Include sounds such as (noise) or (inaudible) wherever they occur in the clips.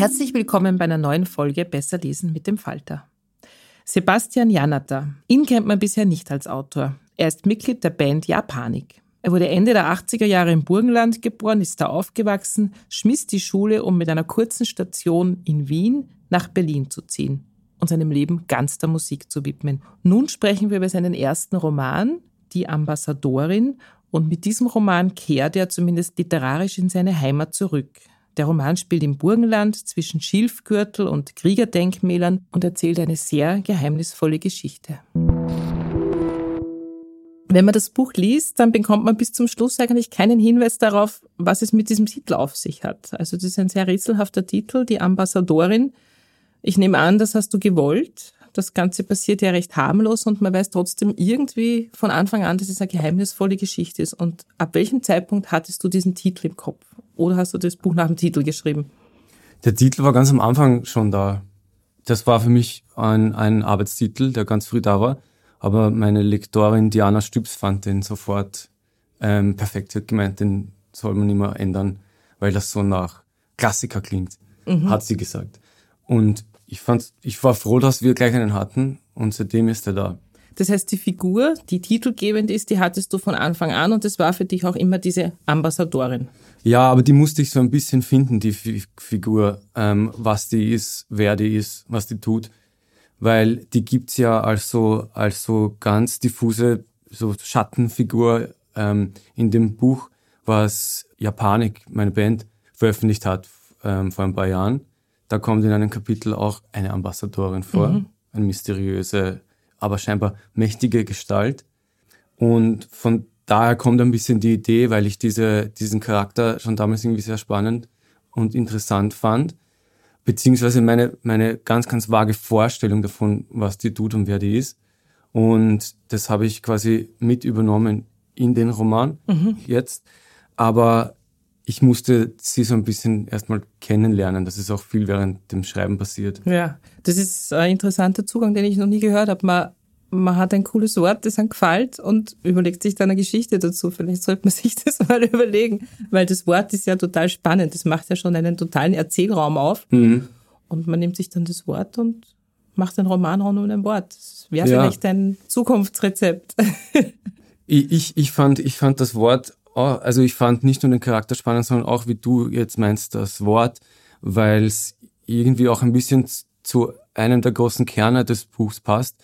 Herzlich willkommen bei einer neuen Folge Besser lesen mit dem Falter. Sebastian Janata. Ihn kennt man bisher nicht als Autor. Er ist Mitglied der Band Japanik. Er wurde Ende der 80er Jahre im Burgenland geboren, ist da aufgewachsen, schmiss die Schule, um mit einer kurzen Station in Wien nach Berlin zu ziehen und seinem Leben ganz der Musik zu widmen. Nun sprechen wir über seinen ersten Roman, Die Ambassadorin, und mit diesem Roman kehrt er zumindest literarisch in seine Heimat zurück. Der Roman spielt im Burgenland zwischen Schilfgürtel und Kriegerdenkmälern und erzählt eine sehr geheimnisvolle Geschichte. Wenn man das Buch liest, dann bekommt man bis zum Schluss eigentlich keinen Hinweis darauf, was es mit diesem Titel auf sich hat. Also das ist ein sehr rätselhafter Titel, die Ambassadorin. Ich nehme an, das hast du gewollt. Das Ganze passiert ja recht harmlos und man weiß trotzdem irgendwie von Anfang an, dass es eine geheimnisvolle Geschichte ist. Und ab welchem Zeitpunkt hattest du diesen Titel im Kopf? Oder hast du das Buch nach dem Titel geschrieben? Der Titel war ganz am Anfang schon da. Das war für mich ein, ein Arbeitstitel, der ganz früh da war. Aber meine Lektorin Diana Stübs fand den sofort ähm, perfekt. Sie hat gemeint, den soll man immer ändern, weil das so nach Klassiker klingt, mhm. hat sie gesagt. Und ich fand, ich war froh, dass wir gleich einen hatten und seitdem ist er da. Das heißt, die Figur, die titelgebend ist, die hattest du von Anfang an und das war für dich auch immer diese Ambassadorin. Ja, aber die musste ich so ein bisschen finden, die Figur, ähm, was die ist, wer die ist, was die tut. Weil die gibt's ja als so, als so ganz diffuse so Schattenfigur ähm, in dem Buch, was Japanik, meine Band, veröffentlicht hat ähm, vor ein paar Jahren. Da kommt in einem Kapitel auch eine Ambassadorin vor, mhm. eine mysteriöse, aber scheinbar mächtige Gestalt. Und von daher kommt ein bisschen die Idee, weil ich diese, diesen Charakter schon damals irgendwie sehr spannend und interessant fand. Beziehungsweise meine, meine ganz, ganz vage Vorstellung davon, was die tut und wer die ist. Und das habe ich quasi mit übernommen in den Roman mhm. jetzt. Aber ich musste sie so ein bisschen erstmal kennenlernen. Das ist auch viel während dem Schreiben passiert. Ja, das ist ein interessanter Zugang, den ich noch nie gehört habe. Man man hat ein cooles Wort, das einem gefällt und überlegt sich dann eine Geschichte dazu. Vielleicht sollte man (laughs) sich das mal überlegen, weil das Wort ist ja total spannend. Das macht ja schon einen totalen Erzählraum auf. Mhm. Und man nimmt sich dann das Wort und macht einen Roman rund um ein Wort. Das wäre ja. vielleicht ein Zukunftsrezept. (laughs) ich, ich, ich, fand, ich fand das Wort, also ich fand nicht nur den Charakter spannend, sondern auch, wie du jetzt meinst, das Wort, weil es irgendwie auch ein bisschen zu einem der großen Kerne des Buchs passt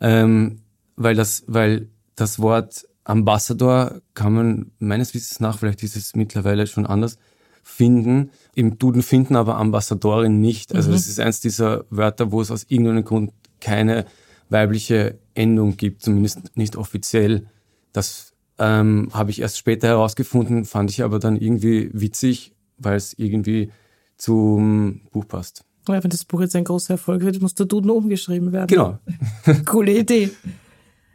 ähm, weil das, weil das Wort Ambassador kann man meines Wissens nach, vielleicht ist es mittlerweile schon anders, finden. Im Duden finden aber Ambassadorin nicht. Also mhm. das ist eins dieser Wörter, wo es aus irgendeinem Grund keine weibliche Endung gibt, zumindest nicht offiziell. Das ähm, habe ich erst später herausgefunden, fand ich aber dann irgendwie witzig, weil es irgendwie zum Buch passt. Ja, wenn das Buch jetzt ein großer Erfolg wird, muss der Duden umgeschrieben werden. Genau. (laughs) Coole Idee.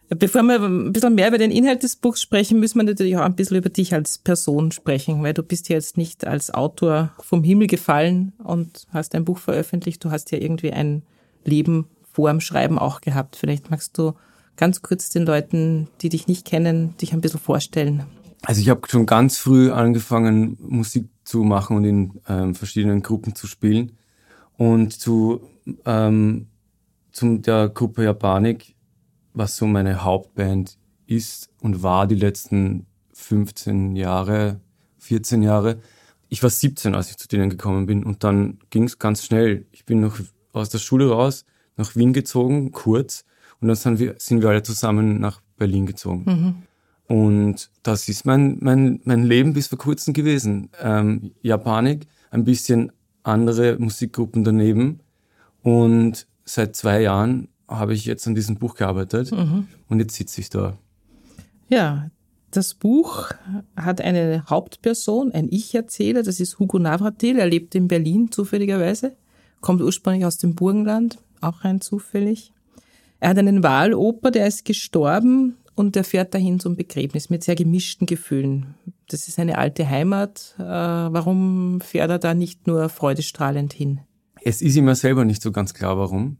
Bevor wir ein bisschen mehr über den Inhalt des Buchs sprechen, müssen wir natürlich auch ein bisschen über dich als Person sprechen, weil du bist ja jetzt nicht als Autor vom Himmel gefallen und hast ein Buch veröffentlicht. Du hast ja irgendwie ein Leben vor dem Schreiben auch gehabt. Vielleicht magst du ganz kurz den Leuten, die dich nicht kennen, dich ein bisschen vorstellen. Also ich habe schon ganz früh angefangen, Musik zu machen und in ähm, verschiedenen Gruppen zu spielen. Und zu ähm, zum der Gruppe Japanik was so meine Hauptband ist und war die letzten 15 Jahre, 14 Jahre. Ich war 17, als ich zu denen gekommen bin und dann ging es ganz schnell. Ich bin noch aus der Schule raus, nach Wien gezogen, kurz, und dann sind wir, sind wir alle zusammen nach Berlin gezogen. Mhm. Und das ist mein, mein, mein Leben bis vor kurzem gewesen. Ähm, Japanik, ein bisschen andere Musikgruppen daneben. Und seit zwei Jahren habe ich jetzt an diesem Buch gearbeitet mhm. und jetzt sitze ich da. Ja, das Buch hat eine Hauptperson, ein Ich-Erzähler, das ist Hugo Navratil, er lebt in Berlin zufälligerweise, kommt ursprünglich aus dem Burgenland, auch rein zufällig. Er hat einen Wahloper, der ist gestorben und er fährt dahin zum Begräbnis mit sehr gemischten Gefühlen. Das ist eine alte Heimat. Äh, warum fährt er da nicht nur freudestrahlend hin? Es ist ihm ja selber nicht so ganz klar, warum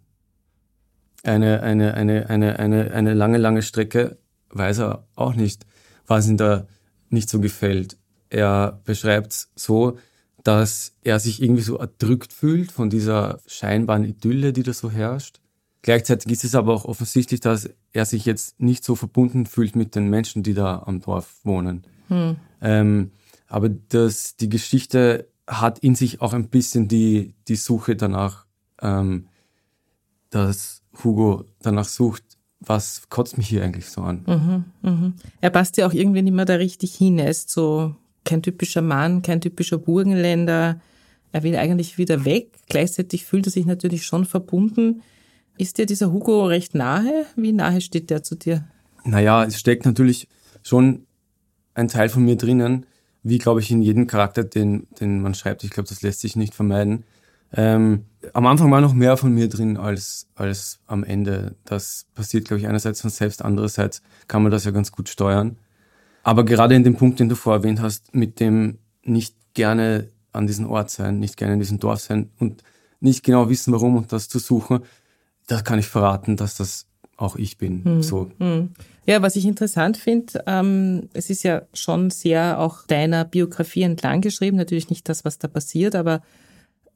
eine, eine, eine, eine, eine, eine lange, lange Strecke weiß er auch nicht, was ihm da nicht so gefällt. Er beschreibt es so, dass er sich irgendwie so erdrückt fühlt von dieser scheinbaren Idylle, die da so herrscht. Gleichzeitig ist es aber auch offensichtlich, dass er sich jetzt nicht so verbunden fühlt mit den Menschen, die da am Dorf wohnen. Hm. Ähm, aber das, die Geschichte hat in sich auch ein bisschen die, die Suche danach, ähm, dass Hugo danach sucht, was kotzt mich hier eigentlich so an. Mhm, mhm. Er passt ja auch irgendwie nicht mehr da richtig hin. Er ist so kein typischer Mann, kein typischer Burgenländer. Er will eigentlich wieder weg. Gleichzeitig fühlt er sich natürlich schon verbunden. Ist dir dieser Hugo recht nahe? Wie nahe steht der zu dir? Naja, es steckt natürlich schon ein Teil von mir drinnen, wie glaube ich in jedem Charakter, den, den man schreibt. Ich glaube, das lässt sich nicht vermeiden. Ähm, am Anfang war noch mehr von mir drin als, als am Ende. Das passiert, glaube ich, einerseits von selbst, andererseits kann man das ja ganz gut steuern. Aber gerade in dem Punkt, den du vorher erwähnt hast, mit dem nicht gerne an diesem Ort sein, nicht gerne in diesem Dorf sein und nicht genau wissen, warum und das zu suchen, da kann ich verraten, dass das auch ich bin. Hm. So. Hm. Ja, was ich interessant finde, ähm, es ist ja schon sehr auch deiner Biografie entlang geschrieben, natürlich nicht das, was da passiert, aber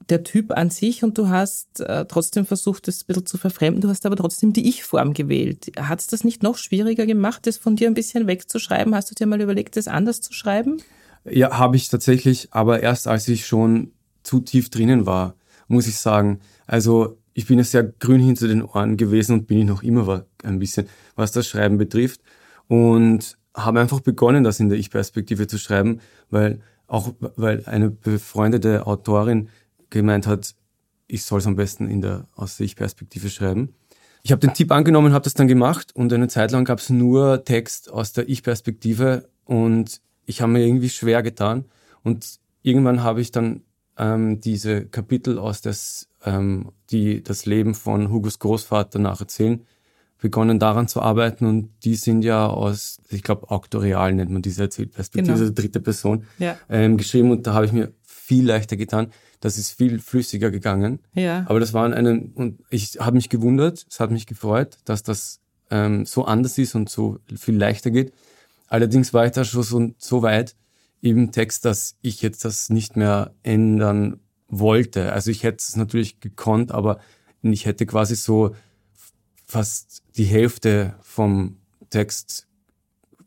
der Typ an sich und du hast äh, trotzdem versucht, das ein bisschen zu verfremden, du hast aber trotzdem die Ich-Form gewählt. Hat es das nicht noch schwieriger gemacht, das von dir ein bisschen wegzuschreiben? Hast du dir mal überlegt, das anders zu schreiben? Ja, habe ich tatsächlich, aber erst als ich schon zu tief drinnen war, muss ich sagen. Also ich bin ja sehr grün hinter den Ohren gewesen und bin ich noch immer ein bisschen, was das Schreiben betrifft. Und habe einfach begonnen, das in der Ich-Perspektive zu schreiben, weil auch weil eine befreundete Autorin gemeint hat, ich soll es am besten in der aus Ich-Perspektive schreiben. Ich habe den Tipp angenommen, habe das dann gemacht und eine Zeit lang gab es nur Text aus der Ich-Perspektive und ich habe mir irgendwie schwer getan und irgendwann habe ich dann ähm, diese Kapitel aus das, ähm, die das Leben von Hugos Großvater nacherzählen, begonnen daran zu arbeiten und die sind ja aus, ich glaube, Auktorial nennt man diese Erzählperspektive, genau. dritte Person, ja. ähm, geschrieben und da habe ich mir viel leichter getan. Das ist viel flüssiger gegangen. Ja. Aber das waren einen, und ich habe mich gewundert, es hat mich gefreut, dass das ähm, so anders ist und so viel leichter geht. Allerdings war ich da schon so, so weit im Text, dass ich jetzt das nicht mehr ändern wollte. Also ich hätte es natürlich gekonnt, aber ich hätte quasi so fast die Hälfte vom Text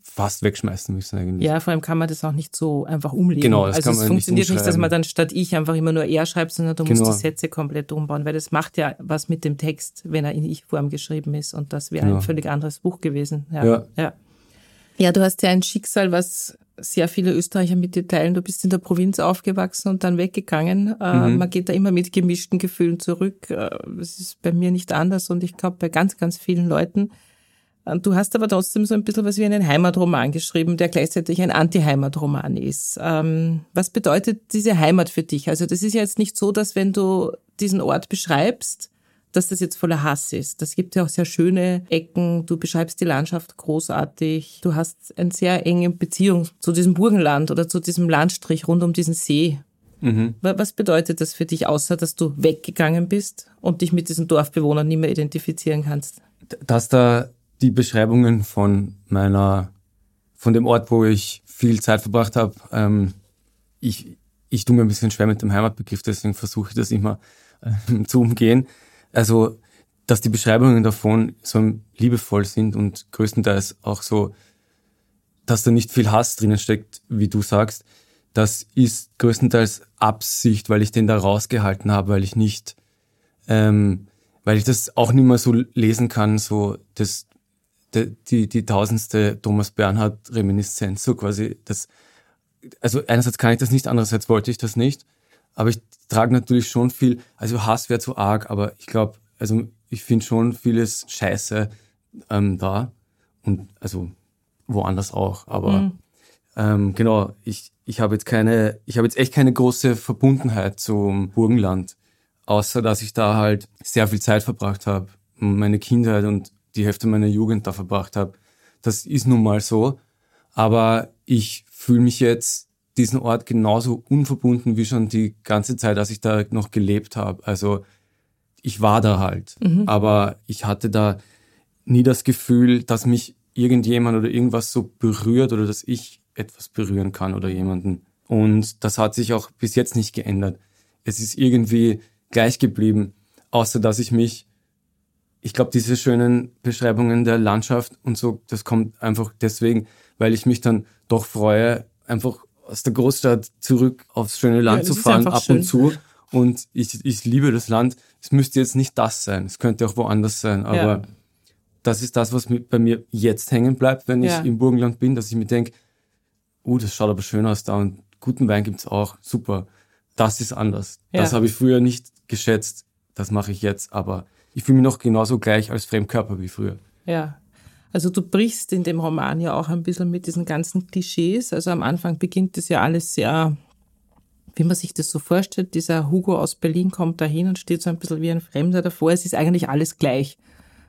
fast wegschmeißen müssen eigentlich. Ja, vor allem kann man das auch nicht so einfach umlegen. Genau, das also kann man es funktioniert nicht, dass man dann statt ich einfach immer nur er schreibt, sondern du genau. musst die Sätze komplett umbauen, weil das macht ja was mit dem Text, wenn er in Ich-Form geschrieben ist und das wäre genau. ein völlig anderes Buch gewesen. Ja, ja. ja. Ja, du hast ja ein Schicksal, was sehr viele Österreicher mit dir teilen. Du bist in der Provinz aufgewachsen und dann weggegangen. Äh, mhm. Man geht da immer mit gemischten Gefühlen zurück. Äh, das ist bei mir nicht anders und ich glaube bei ganz, ganz vielen Leuten. Du hast aber trotzdem so ein bisschen was wie einen Heimatroman geschrieben, der gleichzeitig ein Anti-Heimatroman ist. Ähm, was bedeutet diese Heimat für dich? Also das ist ja jetzt nicht so, dass wenn du diesen Ort beschreibst, dass das jetzt voller Hass ist. Das gibt ja auch sehr schöne Ecken. Du beschreibst die Landschaft großartig. Du hast eine sehr enge Beziehung zu diesem Burgenland oder zu diesem Landstrich rund um diesen See. Mhm. Was bedeutet das für dich, außer dass du weggegangen bist und dich mit diesen Dorfbewohnern nicht mehr identifizieren kannst? Dass da die Beschreibungen von meiner, von dem Ort, wo ich viel Zeit verbracht habe, ähm, ich, ich tue mir ein bisschen schwer mit dem Heimatbegriff, deswegen versuche ich das immer äh, zu umgehen. Also, dass die Beschreibungen davon so liebevoll sind und größtenteils auch so, dass da nicht viel Hass drinnen steckt, wie du sagst, das ist größtenteils Absicht, weil ich den da rausgehalten habe, weil ich nicht, ähm, weil ich das auch nicht mehr so lesen kann, so das, die, die, die tausendste Thomas Bernhard Reminiszenz, so quasi das, also einerseits kann ich das nicht, andererseits wollte ich das nicht, aber ich trage natürlich schon viel, also Hass wäre zu arg, aber ich glaube, also ich finde schon vieles Scheiße ähm, da und also woanders auch, aber mhm. ähm, genau, ich, ich habe jetzt keine, ich habe jetzt echt keine große Verbundenheit zum Burgenland, außer dass ich da halt sehr viel Zeit verbracht habe, meine Kindheit und die Hälfte meiner Jugend da verbracht habe. Das ist nun mal so, aber ich fühle mich jetzt diesen Ort genauso unverbunden wie schon die ganze Zeit, als ich da noch gelebt habe. Also ich war da halt, mhm. aber ich hatte da nie das Gefühl, dass mich irgendjemand oder irgendwas so berührt oder dass ich etwas berühren kann oder jemanden. Und das hat sich auch bis jetzt nicht geändert. Es ist irgendwie gleich geblieben, außer dass ich mich, ich glaube, diese schönen Beschreibungen der Landschaft und so, das kommt einfach deswegen, weil ich mich dann doch freue, einfach aus der Großstadt zurück aufs schöne Land ja, zu fahren, ab schön. und zu. Und ich, ich liebe das Land. Es müsste jetzt nicht das sein. Es könnte auch woanders sein. Aber ja. das ist das, was bei mir jetzt hängen bleibt, wenn ich im Burgenland bin, dass ich mir denke, uh, das schaut aber schön aus da und guten Wein gibt's auch, super. Das ist anders. Ja. Das habe ich früher nicht geschätzt. Das mache ich jetzt, aber ich fühle mich noch genauso gleich als Fremdkörper wie früher. Ja. Also du brichst in dem Roman ja auch ein bisschen mit diesen ganzen Klischees. Also am Anfang beginnt das ja alles sehr, wie man sich das so vorstellt. Dieser Hugo aus Berlin kommt dahin und steht so ein bisschen wie ein Fremder davor. Es ist eigentlich alles gleich.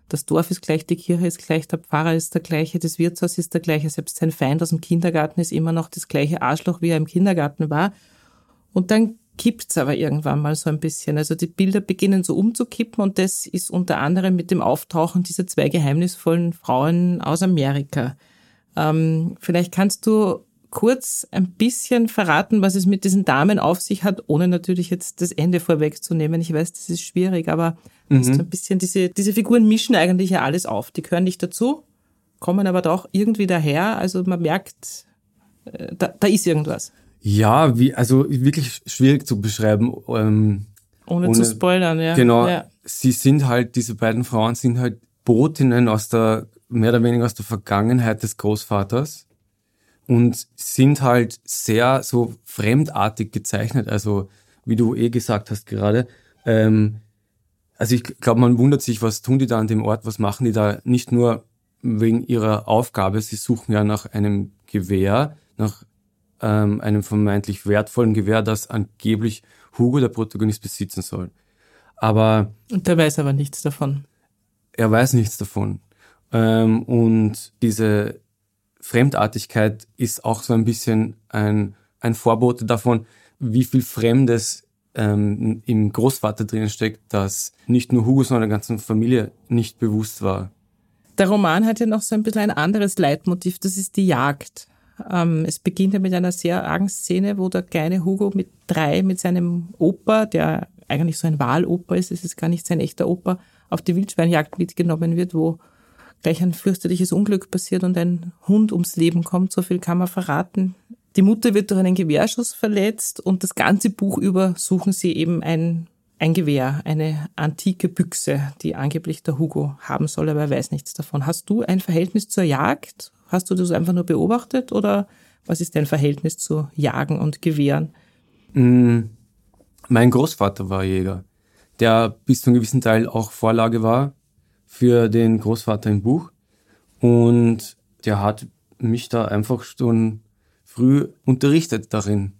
Das Dorf ist gleich, die Kirche ist gleich, der Pfarrer ist der gleiche, das Wirtshaus ist der gleiche, selbst sein Feind aus dem Kindergarten ist immer noch das gleiche Arschloch, wie er im Kindergarten war. Und dann kippt's aber irgendwann mal so ein bisschen. Also die Bilder beginnen so umzukippen und das ist unter anderem mit dem Auftauchen dieser zwei geheimnisvollen Frauen aus Amerika. Ähm, vielleicht kannst du kurz ein bisschen verraten, was es mit diesen Damen auf sich hat, ohne natürlich jetzt das Ende vorwegzunehmen. Ich weiß, das ist schwierig, aber mhm. so ein bisschen diese, diese Figuren mischen eigentlich ja alles auf. Die gehören nicht dazu, kommen aber doch irgendwie daher. Also man merkt, äh, da, da ist irgendwas. Ja, wie, also wirklich schwierig zu beschreiben. Ähm, ohne, ohne, zu spoilern, ja. Genau. Ja. Sie sind halt, diese beiden Frauen sind halt Botinnen aus der, mehr oder weniger aus der Vergangenheit des Großvaters und sind halt sehr so fremdartig gezeichnet. Also wie du eh gesagt hast gerade. Ähm, also ich glaube, man wundert sich, was tun die da an dem Ort, was machen die da? Nicht nur wegen ihrer Aufgabe, sie suchen ja nach einem Gewehr, nach ähm, einem vermeintlich wertvollen Gewehr, das angeblich Hugo, der Protagonist, besitzen soll. Aber und der weiß aber nichts davon. Er weiß nichts davon. Ähm, und diese Fremdartigkeit ist auch so ein bisschen ein, ein Vorbote davon, wie viel Fremdes ähm, im Großvater drinnen steckt, das nicht nur Hugo, sondern der ganzen Familie nicht bewusst war. Der Roman hat ja noch so ein bisschen ein anderes Leitmotiv, das ist die Jagd. Ähm, es beginnt ja mit einer sehr argen Szene, wo der kleine Hugo mit drei, mit seinem Opa, der eigentlich so ein Wahloper ist, es ist gar nicht sein echter Opa, auf die Wildschweinjagd mitgenommen wird, wo gleich ein fürchterliches Unglück passiert und ein Hund ums Leben kommt, so viel kann man verraten. Die Mutter wird durch einen Gewehrschuss verletzt und das ganze Buch über suchen sie eben ein, ein Gewehr, eine antike Büchse, die angeblich der Hugo haben soll, aber er weiß nichts davon. Hast du ein Verhältnis zur Jagd? Hast du das einfach nur beobachtet oder was ist dein Verhältnis zu Jagen und Gewehren? Mm, mein Großvater war Jäger, der bis zu einem gewissen Teil auch Vorlage war für den Großvater im Buch. Und der hat mich da einfach schon früh unterrichtet darin.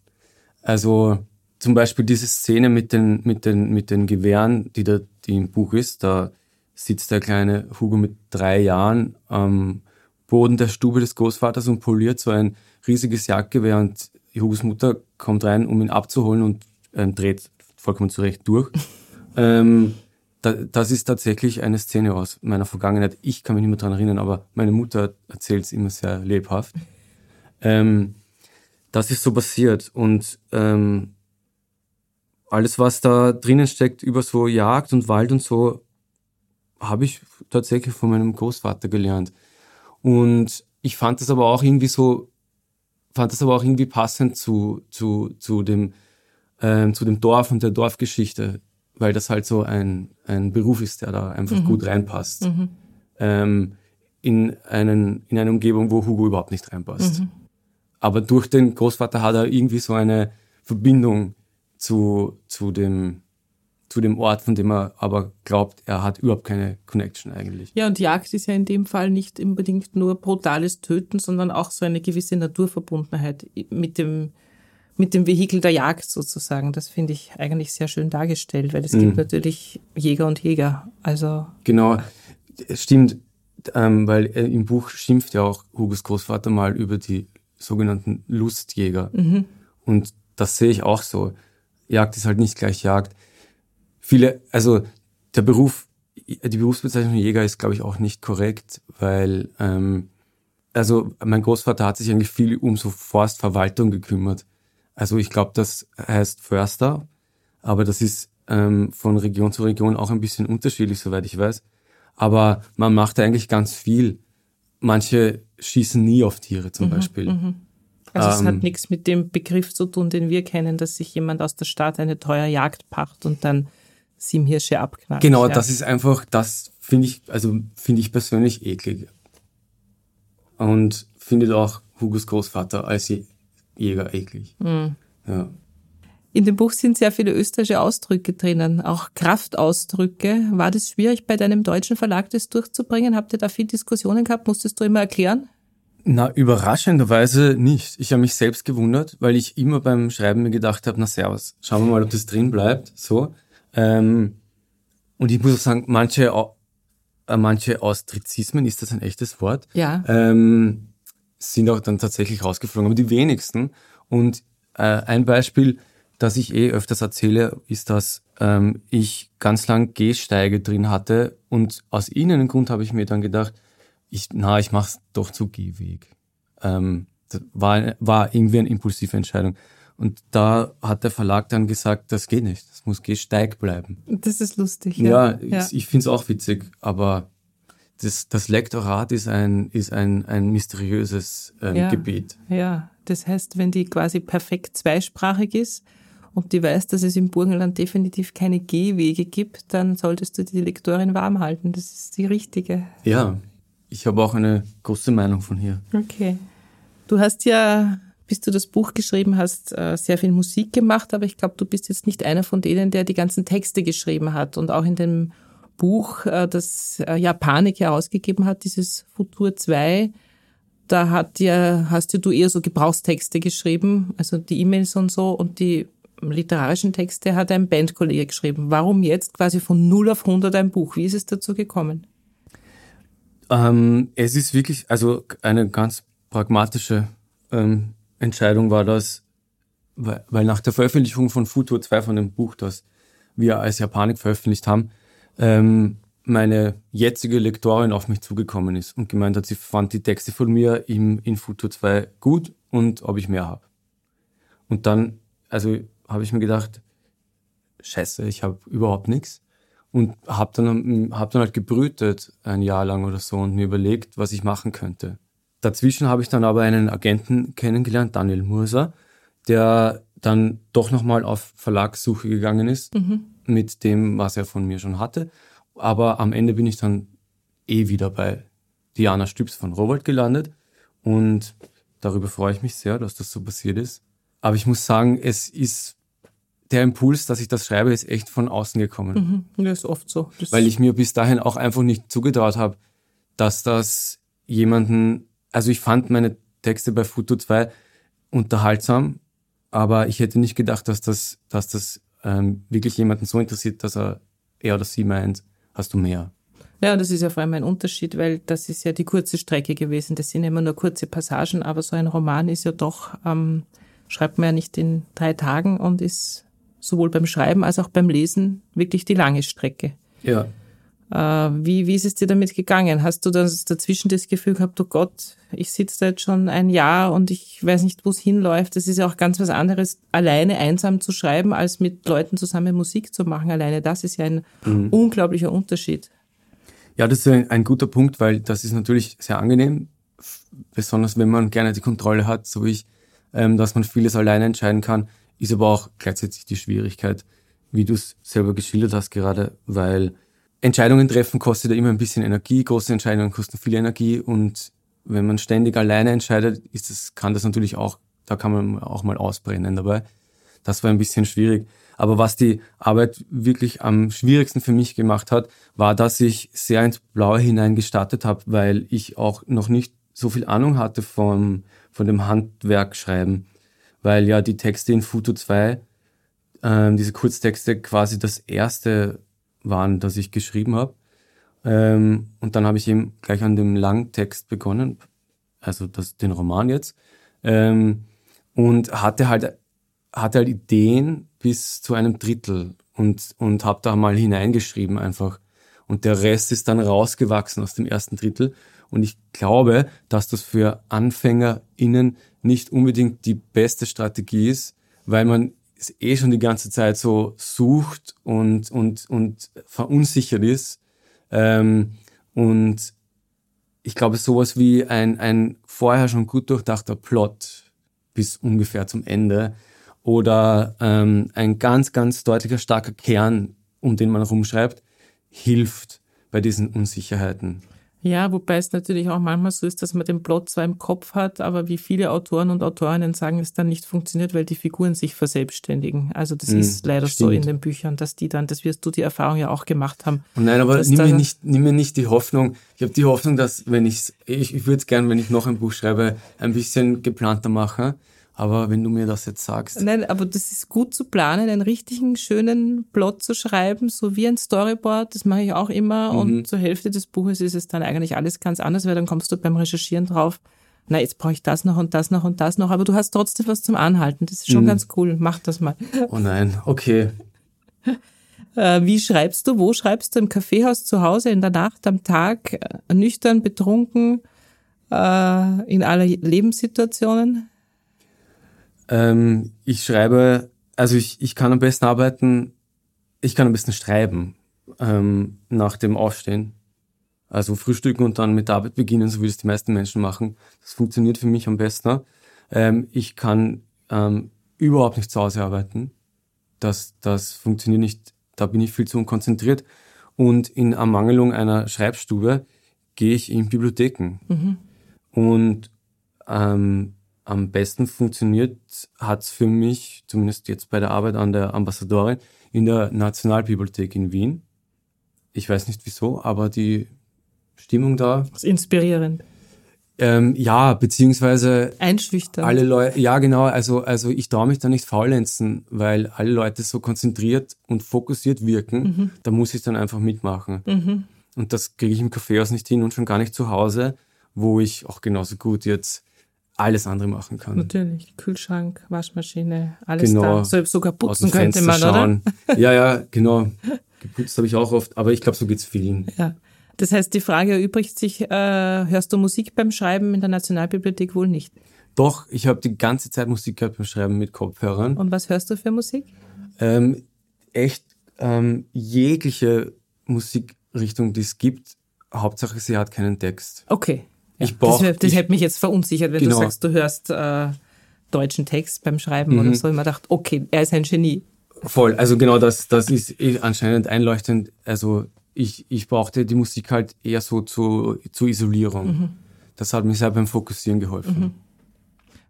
Also zum Beispiel diese Szene mit den, mit den, mit den Gewehren, die, da, die im Buch ist, da sitzt der kleine Hugo mit drei Jahren am Boden der Stube des Großvaters und poliert so ein riesiges Jagdgewehr und Hugos Mutter kommt rein, um ihn abzuholen und ähm, dreht vollkommen zurecht durch. (laughs) ähm, da, das ist tatsächlich eine Szene aus meiner Vergangenheit. Ich kann mich nicht mehr daran erinnern, aber meine Mutter erzählt es immer sehr lebhaft. (laughs) Ähm, das ist so passiert und ähm, alles, was da drinnen steckt über so Jagd und Wald und so, habe ich tatsächlich von meinem Großvater gelernt. Und ich fand das aber auch irgendwie so, fand das aber auch irgendwie passend zu, zu, zu dem, ähm, zu dem Dorf und der Dorfgeschichte, weil das halt so ein, ein Beruf ist, der da einfach mhm. gut reinpasst. Mhm. Ähm, in, einen, in eine Umgebung, wo Hugo überhaupt nicht reinpasst. Mhm. Aber durch den Großvater hat er irgendwie so eine Verbindung zu, zu, dem, zu dem Ort, von dem er aber glaubt, er hat überhaupt keine Connection eigentlich. Ja, und Jagd ist ja in dem Fall nicht unbedingt nur brutales Töten, sondern auch so eine gewisse Naturverbundenheit mit dem, mit dem Vehikel der Jagd sozusagen. Das finde ich eigentlich sehr schön dargestellt, weil es mhm. gibt natürlich Jäger und Jäger. Also genau, es stimmt, ähm, weil im Buch schimpft ja auch Hugos Großvater mal über die sogenannten Lustjäger. Mhm. Und das sehe ich auch so. Jagd ist halt nicht gleich Jagd. Viele, also der Beruf, die Berufsbezeichnung Jäger ist, glaube ich, auch nicht korrekt, weil ähm, also mein Großvater hat sich eigentlich viel um so Forstverwaltung gekümmert. Also ich glaube, das heißt Förster, aber das ist ähm, von Region zu Region auch ein bisschen unterschiedlich, soweit ich weiß. Aber man macht eigentlich ganz viel. Manche schießen nie auf Tiere zum mhm, Beispiel. Mhm. Also es hat ähm, nichts mit dem Begriff zu tun, den wir kennen, dass sich jemand aus der Stadt eine teure Jagd pacht und dann sieben Hirsche abknallt. Genau, ja. das ist einfach, das finde ich, also finde ich persönlich eklig. Und findet auch Hugos Großvater als Jäger eklig. Mhm. Ja. In dem Buch sind sehr viele österreichische Ausdrücke drinnen, auch Kraftausdrücke. War das schwierig, bei deinem deutschen Verlag das durchzubringen? Habt ihr da viel Diskussionen gehabt? Musstest du immer erklären? Na, überraschenderweise nicht. Ich habe mich selbst gewundert, weil ich immer beim Schreiben mir gedacht habe, na servus, schauen wir mal, ob das drin bleibt. So. Ähm, und ich muss auch sagen, manche, äh, manche Austrizismen, ist das ein echtes Wort? Ja. Ähm, sind auch dann tatsächlich rausgeflogen, aber die wenigsten. Und äh, ein Beispiel, das ich eh öfters erzähle, ist, dass ähm, ich ganz lang Gehsteige drin hatte und aus irgendeinem Grund habe ich mir dann gedacht, ich, na, ich mach's doch zu Gehweg. Ähm, das war, war irgendwie eine impulsive Entscheidung. Und da hat der Verlag dann gesagt, das geht nicht, das muss Gehsteig bleiben. Das ist lustig. Ja, ja, ja. ich, ich finde es auch witzig, aber das, das Lektorat ist ein, ist ein, ein mysteriöses ähm, ja, Gebiet. Ja, das heißt, wenn die quasi perfekt zweisprachig ist und die weiß, dass es im Burgenland definitiv keine Gehwege gibt, dann solltest du die Lektorin warm halten. Das ist die richtige. Ja, ich habe auch eine große Meinung von hier. Okay. Du hast ja, bis du das Buch geschrieben hast, äh, sehr viel Musik gemacht, aber ich glaube, du bist jetzt nicht einer von denen, der die ganzen Texte geschrieben hat. Und auch in dem Buch, äh, das äh, Japanik herausgegeben hat, dieses Futur 2, da hat ja, hast ja du eher so Gebrauchstexte geschrieben, also die E-Mails und so und die literarischen Texte hat ein Bandkollege geschrieben. Warum jetzt quasi von 0 auf 100 ein Buch? Wie ist es dazu gekommen? Ähm, es ist wirklich, also eine ganz pragmatische ähm, Entscheidung war das, weil, weil nach der Veröffentlichung von Futur 2 von dem Buch, das wir als Japanik veröffentlicht haben, ähm, meine jetzige Lektorin auf mich zugekommen ist und gemeint hat, sie fand die Texte von mir im, in Futur 2 gut und ob ich mehr habe. Und dann, also habe ich mir gedacht, scheiße, ich habe überhaupt nichts und habe dann, hab dann halt gebrütet ein Jahr lang oder so und mir überlegt, was ich machen könnte. Dazwischen habe ich dann aber einen Agenten kennengelernt, Daniel Murser, der dann doch nochmal auf Verlagssuche gegangen ist mhm. mit dem, was er von mir schon hatte. Aber am Ende bin ich dann eh wieder bei Diana Stübs von Robert gelandet und darüber freue ich mich sehr, dass das so passiert ist. Aber ich muss sagen, es ist der Impuls, dass ich das schreibe, ist echt von außen gekommen. Mhm, das ist oft so. Das Weil ich mir bis dahin auch einfach nicht zugetraut habe, dass das jemanden, also ich fand meine Texte bei Futo 2 unterhaltsam aber ich hätte nicht gedacht, dass das, dass das ähm, wirklich jemanden so interessiert, dass er er oder sie meint, hast du mehr. Ja, das ist ja vor allem ein Unterschied, weil das ist ja die kurze Strecke gewesen. Das sind immer nur kurze Passagen, aber so ein Roman ist ja doch, ähm, schreibt man ja nicht in drei Tagen und ist sowohl beim Schreiben als auch beim Lesen wirklich die lange Strecke. Ja. Äh, wie, wie ist es dir damit gegangen? Hast du das dazwischen das Gefühl gehabt, oh Gott, ich sitze da jetzt schon ein Jahr und ich weiß nicht, wo es hinläuft. Das ist ja auch ganz was anderes, alleine einsam zu schreiben, als mit Leuten zusammen Musik zu machen. Alleine das ist ja ein mhm. unglaublicher Unterschied. Ja, das ist ein, ein guter Punkt, weil das ist natürlich sehr angenehm, besonders wenn man gerne die Kontrolle hat, so wie ich, ähm, dass man vieles alleine entscheiden kann, ist aber auch gleichzeitig die Schwierigkeit, wie du es selber geschildert hast gerade, weil Entscheidungen treffen kostet ja immer ein bisschen Energie, große Entscheidungen kosten viel Energie und wenn man ständig alleine entscheidet, ist das, kann das natürlich auch, da kann man auch mal ausbrennen dabei. Das war ein bisschen schwierig. Aber was die Arbeit wirklich am schwierigsten für mich gemacht hat, war, dass ich sehr ins Blaue hinein gestartet habe, weil ich auch noch nicht so viel Ahnung hatte vom, von dem Handwerkschreiben. Weil ja die Texte in Futo 2, ähm, diese Kurztexte quasi das erste waren, das ich geschrieben habe. Ähm, und dann habe ich eben gleich an dem Langtext begonnen, also das, den Roman jetzt. Ähm, und hatte halt, hatte halt Ideen, bis zu einem Drittel und, und habe da mal hineingeschrieben einfach. Und der Rest ist dann rausgewachsen aus dem ersten Drittel. Und ich glaube, dass das für AnfängerInnen nicht unbedingt die beste Strategie ist, weil man es eh schon die ganze Zeit so sucht und, und, und verunsichert ist. Ähm, und ich glaube, sowas wie ein, ein vorher schon gut durchdachter Plot bis ungefähr zum Ende oder ähm, ein ganz, ganz deutlicher, starker Kern, um den man rumschreibt, hilft bei diesen Unsicherheiten. Ja, wobei es natürlich auch manchmal so ist, dass man den Plot zwar im Kopf hat, aber wie viele Autoren und Autorinnen sagen, es dann nicht funktioniert, weil die Figuren sich verselbstständigen. Also das mm, ist leider stimmt. so in den Büchern, dass die dann, das wirst du die Erfahrung ja auch gemacht haben. Nein, aber nimm mir, nicht, nimm mir nicht die Hoffnung. Ich habe die Hoffnung, dass wenn ich's, ich, ich würde es gern, wenn ich noch ein Buch schreibe, ein bisschen geplanter mache. Aber wenn du mir das jetzt sagst. Nein, aber das ist gut zu planen, einen richtigen, schönen Plot zu schreiben, so wie ein Storyboard. Das mache ich auch immer. Mhm. Und zur Hälfte des Buches ist es dann eigentlich alles ganz anders, weil dann kommst du beim Recherchieren drauf, na, jetzt brauche ich das noch und das noch und das noch. Aber du hast trotzdem was zum Anhalten. Das ist schon mhm. ganz cool. Mach das mal. Oh nein, okay. (laughs) Äh, wie schreibst du? Wo schreibst du? Im Kaffeehaus zu Hause, in der Nacht, am Tag, äh, nüchtern, betrunken, äh, in aller Lebenssituationen? Ähm, ich schreibe, also ich, ich kann am besten arbeiten, ich kann am besten schreiben ähm, nach dem Aufstehen. Also frühstücken und dann mit der Arbeit beginnen, so wie es die meisten Menschen machen. Das funktioniert für mich am besten. Ähm, ich kann ähm, überhaupt nicht zu Hause arbeiten. Das, das funktioniert nicht. Da bin ich viel zu unkonzentriert. Und in Ermangelung einer Schreibstube gehe ich in Bibliotheken. Mhm. Und ähm, am besten funktioniert hat es für mich, zumindest jetzt bei der Arbeit an der Ambassadorin, in der Nationalbibliothek in Wien. Ich weiß nicht wieso, aber die Stimmung da. Das ist inspirierend. Ähm, ja, beziehungsweise einschüchtern. Alle Leute, ja genau, also also ich traue mich da nicht faulenzen, weil alle Leute so konzentriert und fokussiert wirken. Mhm. Da muss ich dann einfach mitmachen. Mhm. Und das kriege ich im Kaffeehaus nicht hin und schon gar nicht zu Hause, wo ich auch genauso gut jetzt alles andere machen kann. Natürlich, Kühlschrank, Waschmaschine, alles genau. da. So, sogar putzen könnte man, schauen. oder? (laughs) Ja, ja, genau. Geputzt habe ich auch oft, aber ich glaube, so geht's vielen. Ja. Das heißt, die Frage erübrigt sich, äh, hörst du Musik beim Schreiben in der Nationalbibliothek wohl nicht? Doch, ich habe die ganze Zeit Musik gehört beim Schreiben mit Kopfhörern. Und was hörst du für Musik? Ähm, echt ähm, jegliche Musikrichtung, die es gibt. Hauptsache, sie hat keinen Text. Okay. Ich brauch, das, das ich, hätte mich jetzt verunsichert, wenn genau. du sagst, du hörst äh, deutschen Text beim Schreiben mhm. oder so. Ich mir gedacht, okay, er ist ein Genie. Voll, also genau das, das ist anscheinend einleuchtend. Also ich, ich brauchte die Musik halt eher so zu, zur Isolierung. Mhm. Das hat mir sehr beim Fokussieren geholfen. Mhm.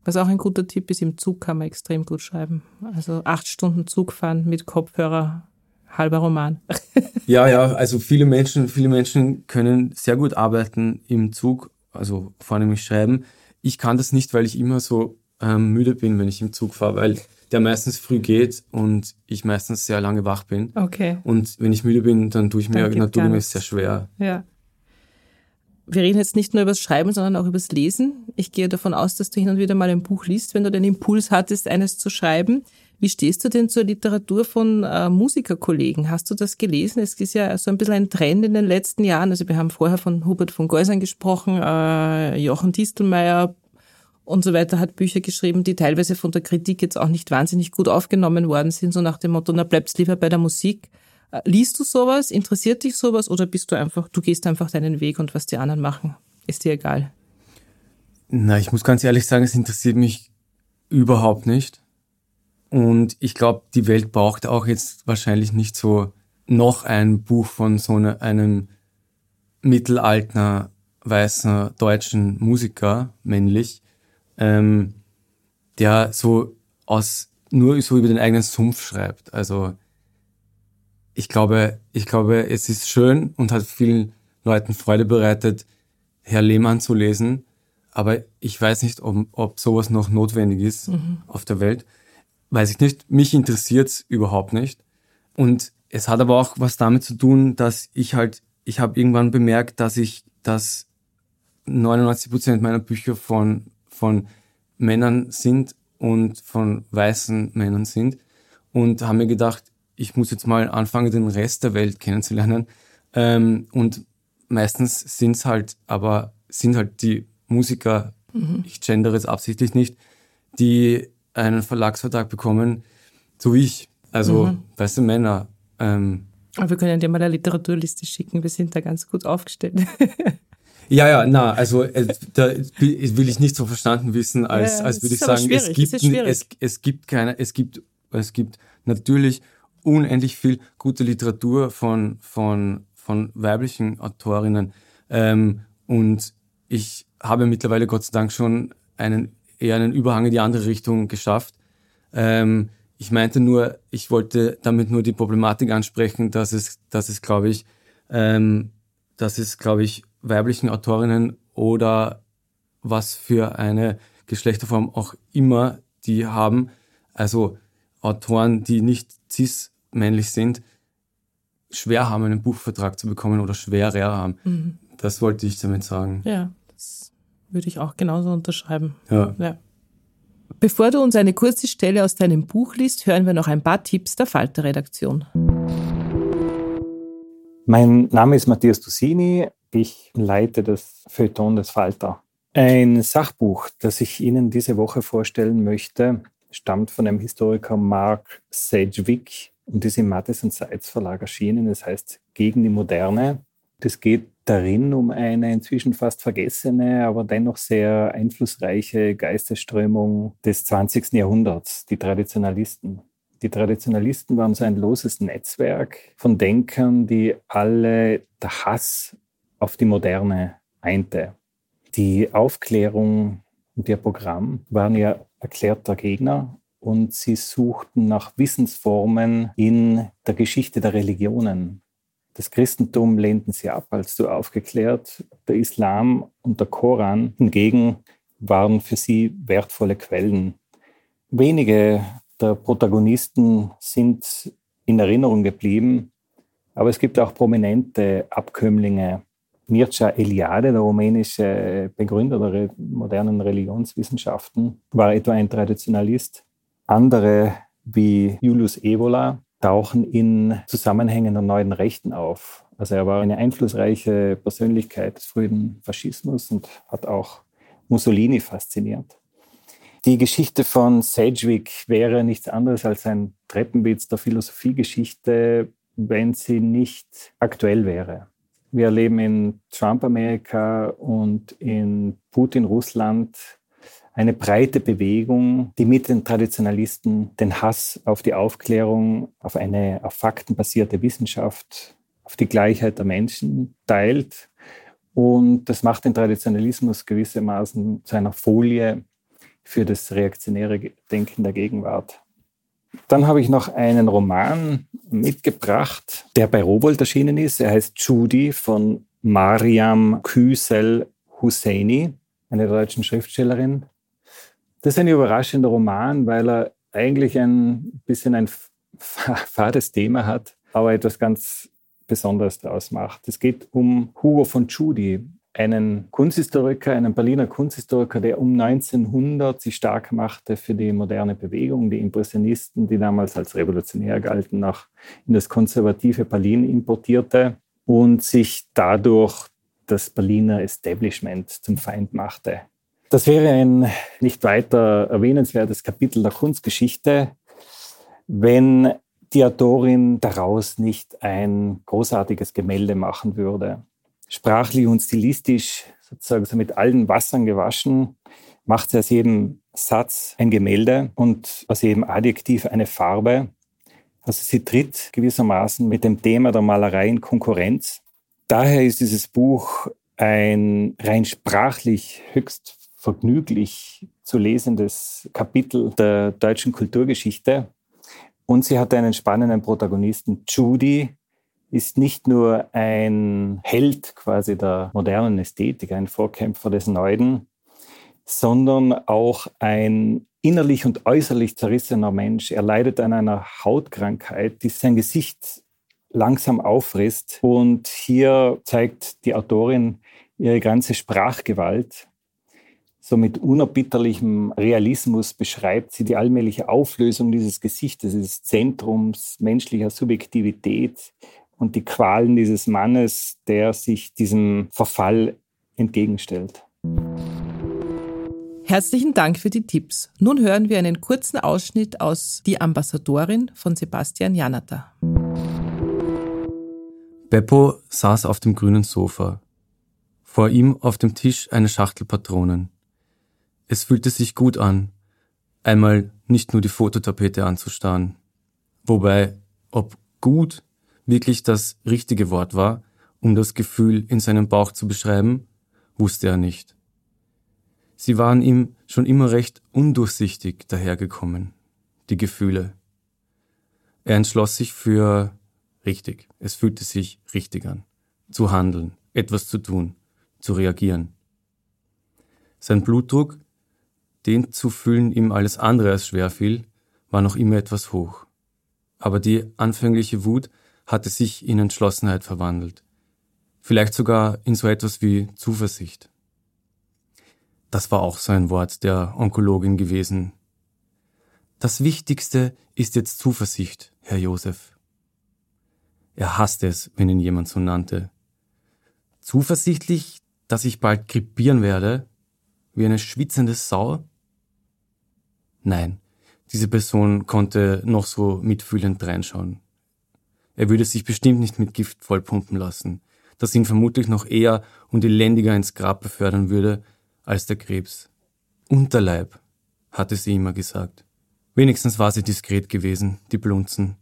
Was auch ein guter Tipp ist, im Zug kann man extrem gut schreiben. Also acht Stunden Zug fahren mit Kopfhörer, halber Roman. (laughs) ja, ja, also viele Menschen, viele Menschen können sehr gut arbeiten im Zug also vornehmlich schreiben. Ich kann das nicht, weil ich immer so ähm, müde bin, wenn ich im Zug fahre, weil der meistens früh geht und ich meistens sehr lange wach bin. Okay. Und wenn ich müde bin, dann tue ich mir naturgemäß sehr schwer. Ja. Wir reden jetzt nicht nur über das Schreiben, sondern auch über das Lesen. Ich gehe davon aus, dass du hin und wieder mal ein Buch liest, wenn du den Impuls hattest, eines zu schreiben. Wie stehst du denn zur Literatur von äh, Musikerkollegen? Hast du das gelesen? Es ist ja so ein bisschen ein Trend in den letzten Jahren. Also wir haben vorher von Hubert von Geusern gesprochen, äh, Jochen Distelmeier und so weiter hat Bücher geschrieben, die teilweise von der Kritik jetzt auch nicht wahnsinnig gut aufgenommen worden sind, so nach dem Motto, na bleibst lieber bei der Musik. Äh, liest du sowas? Interessiert dich sowas? Oder bist du einfach, du gehst einfach deinen Weg und was die anderen machen, ist dir egal? Na, ich muss ganz ehrlich sagen, es interessiert mich überhaupt nicht. Und ich glaube, die Welt braucht auch jetzt wahrscheinlich nicht so noch ein Buch von so eine, einem mittelalter weißen deutschen Musiker, männlich, ähm, der so aus nur so über den eigenen Sumpf schreibt. Also ich glaube, ich glaube, es ist schön und hat vielen Leuten Freude bereitet, Herr Lehmann zu lesen. Aber ich weiß nicht, ob, ob sowas noch notwendig ist mhm. auf der Welt weiß ich nicht. Mich interessiert's überhaupt nicht. Und es hat aber auch was damit zu tun, dass ich halt, ich habe irgendwann bemerkt, dass ich, dass 99 Prozent meiner Bücher von, von Männern sind und von weißen Männern sind. Und habe mir gedacht, ich muss jetzt mal anfangen, den Rest der Welt kennenzulernen. Ähm, und meistens sind's halt, aber sind halt die Musiker, mhm. ich gendere es absichtlich nicht, die einen Verlagsvertrag bekommen, so wie ich. Also mhm. weiße Männer. Ähm, Aber wir können dir mal eine Literaturliste schicken, wir sind da ganz gut aufgestellt. (laughs) Ja, ja, na, also äh, da will ich nicht so verstanden wissen, als, als würde ich sagen, es gibt, es, es gibt keine, es gibt, es gibt natürlich unendlich viel gute Literatur von, von, von weiblichen Autorinnen. Ähm, und ich habe mittlerweile Gott sei Dank schon einen eher einen Überhang in die andere Richtung geschafft. Ähm, ich meinte nur, ich wollte damit nur die Problematik ansprechen, dass es, dass es, glaube ich, ähm, dass es, glaube ich, weiblichen Autorinnen oder was für eine Geschlechterform auch immer die haben, also Autoren, die nicht cis-männlich sind, schwer haben, einen Buchvertrag zu bekommen oder schwerer haben. Mhm. Das wollte ich damit sagen. Ja, das würde ich auch genauso unterschreiben. Ja. ja. Bevor du uns eine kurze Stelle aus deinem Buch liest, hören wir noch ein paar Tipps der Falter-Redaktion. Mein Name ist Matthias Dusini. Ich leite das Feuilleton des Falter. Ein Sachbuch, das ich Ihnen diese Woche vorstellen möchte, stammt von dem Historiker Mark Sedgwick und ist im Madison Seitz Verlag erschienen. Es heißt Gegen die Moderne. Das geht darin um eine inzwischen fast vergessene, aber dennoch sehr einflussreiche Geistesströmung des 20. Jahrhunderts, die Traditionalisten. Die Traditionalisten waren so ein loses Netzwerk von Denkern, die alle der Hass auf die Moderne einte. Die Aufklärung und ihr Programm waren ja erklärter Gegner und sie suchten nach Wissensformen in der Geschichte der Religionen. Das Christentum lehnten sie ab als zu aufgeklärt. Der Islam und der Koran hingegen waren für sie wertvolle Quellen. Wenige der Protagonisten sind in Erinnerung geblieben, aber es gibt auch prominente Abkömmlinge. Mircea Eliade, der rumänische Begründer der modernen Religionswissenschaften, war etwa ein Traditionalist. Andere wie Julius Evola tauchen in Zusammenhängen der neuen Rechten auf. Also er war eine einflussreiche Persönlichkeit des frühen Faschismus und hat auch Mussolini fasziniert. Die Geschichte von Sedgwick wäre nichts anderes als ein Treppenwitz der Philosophiegeschichte, wenn sie nicht aktuell wäre. Wir leben in Trump-Amerika und in Putin-Russland eine breite Bewegung, die mit den Traditionalisten den Hass auf die Aufklärung, auf eine auf Fakten basierte Wissenschaft, auf die Gleichheit der Menschen teilt. Und das macht den Traditionalismus gewissermaßen zu einer Folie für das reaktionäre Denken der Gegenwart. Dann habe ich noch einen Roman mitgebracht, der bei Rowold erschienen ist. Er heißt Judy von Mariam Küsel Husseini, eine deutsche Schriftstellerin. Das ist ein überraschender Roman, weil er eigentlich ein bisschen ein fades Thema hat, aber etwas ganz Besonderes daraus macht. Es geht um Hugo von Tschudi, einen Kunsthistoriker, einen Berliner Kunsthistoriker, der um 1900 sich stark machte für die moderne Bewegung, die Impressionisten, die damals als revolutionär galten, nach in das konservative Berlin importierte und sich dadurch das Berliner Establishment zum Feind machte. Das wäre ein nicht weiter erwähnenswertes Kapitel der Kunstgeschichte, wenn die Autorin daraus nicht ein großartiges Gemälde machen würde. Sprachlich und stilistisch sozusagen so mit allen Wassern gewaschen, macht sie aus jedem Satz ein Gemälde und aus jedem Adjektiv eine Farbe. Also sie tritt gewissermaßen mit dem Thema der Malerei in Konkurrenz. Daher ist dieses Buch ein rein sprachlich höchst vergnüglich zu lesendes Kapitel der deutschen Kulturgeschichte. Und sie hat einen spannenden Protagonisten. Judy ist nicht nur ein Held quasi der modernen Ästhetik, ein Vorkämpfer des Neuen, sondern auch ein innerlich und äußerlich zerrissener Mensch. Er leidet an einer Hautkrankheit, die sein Gesicht langsam auffrisst. Und hier zeigt die Autorin ihre ganze Sprachgewalt so mit unerbitterlichem Realismus beschreibt sie die allmähliche Auflösung dieses Gesichtes, dieses Zentrums menschlicher Subjektivität und die Qualen dieses Mannes, der sich diesem Verfall entgegenstellt. Herzlichen Dank für die Tipps. Nun hören wir einen kurzen Ausschnitt aus Die Ambassadorin von Sebastian Janata. Beppo saß auf dem grünen Sofa. Vor ihm auf dem Tisch eine Schachtel Patronen. Es fühlte sich gut an, einmal nicht nur die Fototapete anzustarren. Wobei, ob gut wirklich das richtige Wort war, um das Gefühl in seinem Bauch zu beschreiben, wusste er nicht. Sie waren ihm schon immer recht undurchsichtig dahergekommen, die Gefühle. Er entschloss sich für richtig, es fühlte sich richtig an, zu handeln, etwas zu tun, zu reagieren. Sein Blutdruck den zu fühlen ihm alles andere als schwer fiel, war noch immer etwas hoch. Aber die anfängliche Wut hatte sich in Entschlossenheit verwandelt. Vielleicht sogar in so etwas wie Zuversicht. Das war auch so ein Wort der Onkologin gewesen. Das Wichtigste ist jetzt Zuversicht, Herr Josef. Er hasste es, wenn ihn jemand so nannte. Zuversichtlich, dass ich bald krepieren werde, wie eine schwitzende Sau? Nein, diese Person konnte noch so mitfühlend reinschauen. Er würde sich bestimmt nicht mit Gift vollpumpen lassen, das ihn vermutlich noch eher und elendiger ins Grab befördern würde als der Krebs. Unterleib, hatte sie immer gesagt. Wenigstens war sie diskret gewesen, die Blunzen.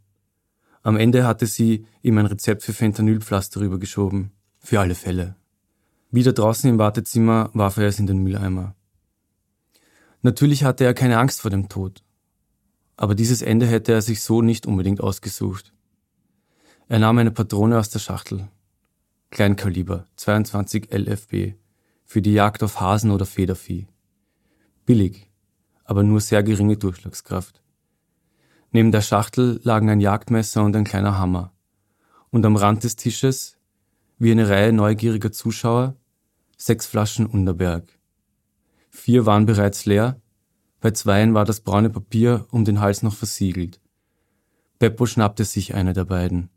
Am Ende hatte sie ihm ein Rezept für Fentanylpflaster rübergeschoben. Für alle Fälle. Wieder draußen im Wartezimmer warf er es in den Mülleimer. Natürlich hatte er keine Angst vor dem Tod. Aber dieses Ende hätte er sich so nicht unbedingt ausgesucht. Er nahm eine Patrone aus der Schachtel. Kleinkaliber, 22 LFB, für die Jagd auf Hasen oder Federvieh. Billig, aber nur sehr geringe Durchschlagskraft. Neben der Schachtel lagen ein Jagdmesser und ein kleiner Hammer. Und am Rand des Tisches, wie eine Reihe neugieriger Zuschauer, sechs Flaschen Unterberg. Vier waren bereits leer, bei zweien war das braune Papier um den Hals noch versiegelt. Beppo schnappte sich eine der beiden.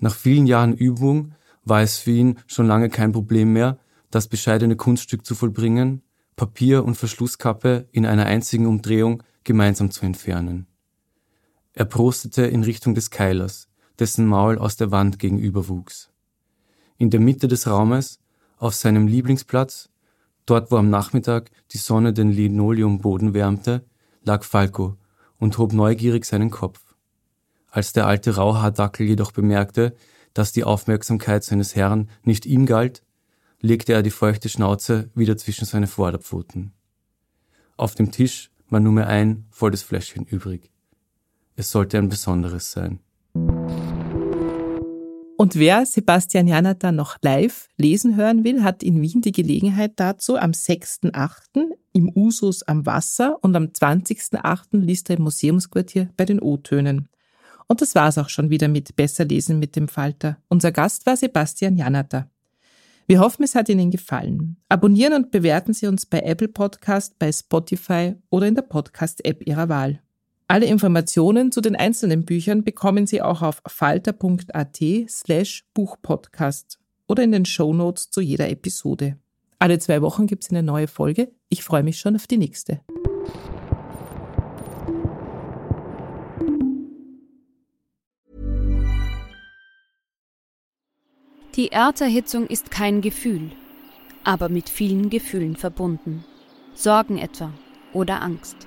Nach vielen Jahren Übung war es für ihn schon lange kein Problem mehr, das bescheidene Kunststück zu vollbringen, Papier und Verschlusskappe in einer einzigen Umdrehung gemeinsam zu entfernen. Er prostete in Richtung des Keilers, dessen Maul aus der Wand gegenüber wuchs. In der Mitte des Raumes, auf seinem Lieblingsplatz, Dort, wo am Nachmittag die Sonne den Linoleumboden wärmte, lag Falco und hob neugierig seinen Kopf. Als der alte Rauhaardackel jedoch bemerkte, dass die Aufmerksamkeit seines Herrn nicht ihm galt, legte er die feuchte Schnauze wieder zwischen seine Vorderpfoten. Auf dem Tisch war nur mehr ein volles Fläschchen übrig. Es sollte ein besonderes sein. Und wer Sebastian Janata noch live lesen hören will, hat in Wien die Gelegenheit dazu am 6.8. im Usus am Wasser und am 20.08. liest er im Museumsquartier bei den O-Tönen. Und das war's auch schon wieder mit Besser lesen mit dem Falter. Unser Gast war Sebastian Janata. Wir hoffen, es hat Ihnen gefallen. Abonnieren und bewerten Sie uns bei Apple Podcast, bei Spotify oder in der Podcast-App Ihrer Wahl. Alle Informationen zu den einzelnen Büchern bekommen Sie auch auf falter.at slash Buchpodcast oder in den Show Notes zu jeder Episode. Alle zwei Wochen gibt es eine neue Folge. Ich freue mich schon auf die nächste. Die Erderhitzung ist kein Gefühl, aber mit vielen Gefühlen verbunden. Sorgen etwa oder Angst.